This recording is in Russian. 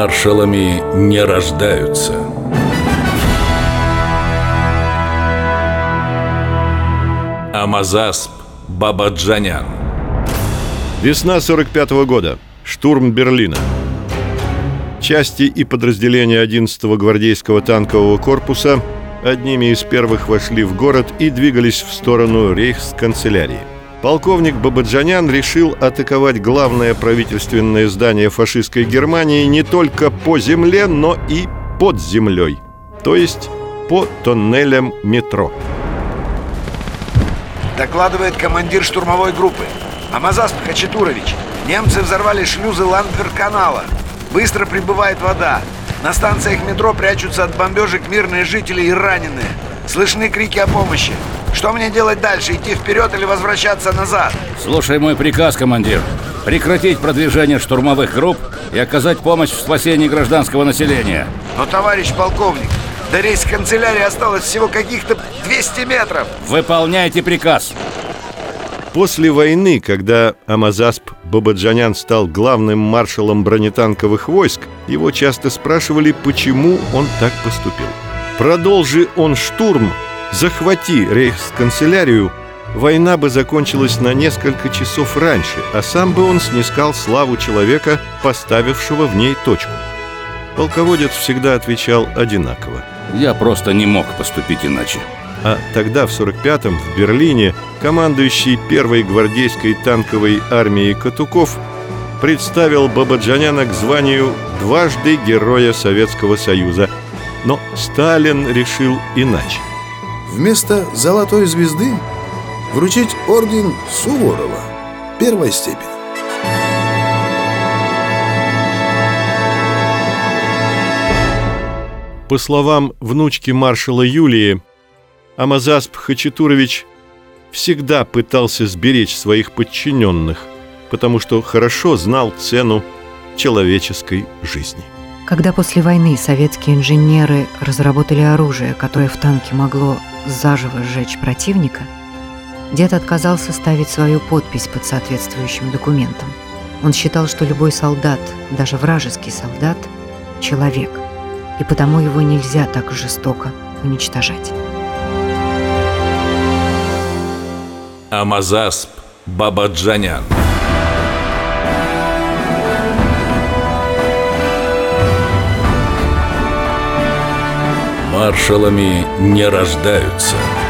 Маршалами не рождаются. Амазасп Бабаджанян Весна 45 -го года. Штурм Берлина. Части и подразделения 11-го гвардейского танкового корпуса одними из первых вошли в город и двигались в сторону рейхсканцелярии. Полковник Бабаджанян решил атаковать главное правительственное здание фашистской Германии не только по земле, но и под землей, то есть по тоннелям метро. Докладывает командир штурмовой группы. Амазасп Хачатурович, немцы взорвали шлюзы Ландвер-канала. Быстро прибывает вода. На станциях метро прячутся от бомбежек мирные жители и раненые. Слышны крики о помощи. Что мне делать дальше? Идти вперед или возвращаться назад? Слушай мой приказ, командир. Прекратить продвижение штурмовых групп и оказать помощь в спасении гражданского населения. Но, товарищ полковник, до рейс канцелярии осталось всего каких-то 200 метров. Выполняйте приказ. После войны, когда Амазасп Бабаджанян стал главным маршалом бронетанковых войск, его часто спрашивали, почему он так поступил. Продолжи он штурм, захвати рейхсканцелярию, война бы закончилась на несколько часов раньше, а сам бы он снискал славу человека, поставившего в ней точку. Полководец всегда отвечал одинаково. Я просто не мог поступить иначе. А тогда, в 45-м, в Берлине, командующий первой гвардейской танковой армией Катуков представил Бабаджаняна к званию дважды Героя Советского Союза. Но Сталин решил иначе. Вместо золотой звезды вручить орден Суворова первой степени. По словам внучки маршала Юлии, Амазасп Хачатурович всегда пытался сберечь своих подчиненных, потому что хорошо знал цену человеческой жизни. Когда после войны советские инженеры разработали оружие, которое в танке могло заживо сжечь противника, дед отказался ставить свою подпись под соответствующим документом. Он считал, что любой солдат, даже вражеский солдат, человек – и потому его нельзя так жестоко уничтожать. Амазасп Бабаджанян Маршалами не рождаются –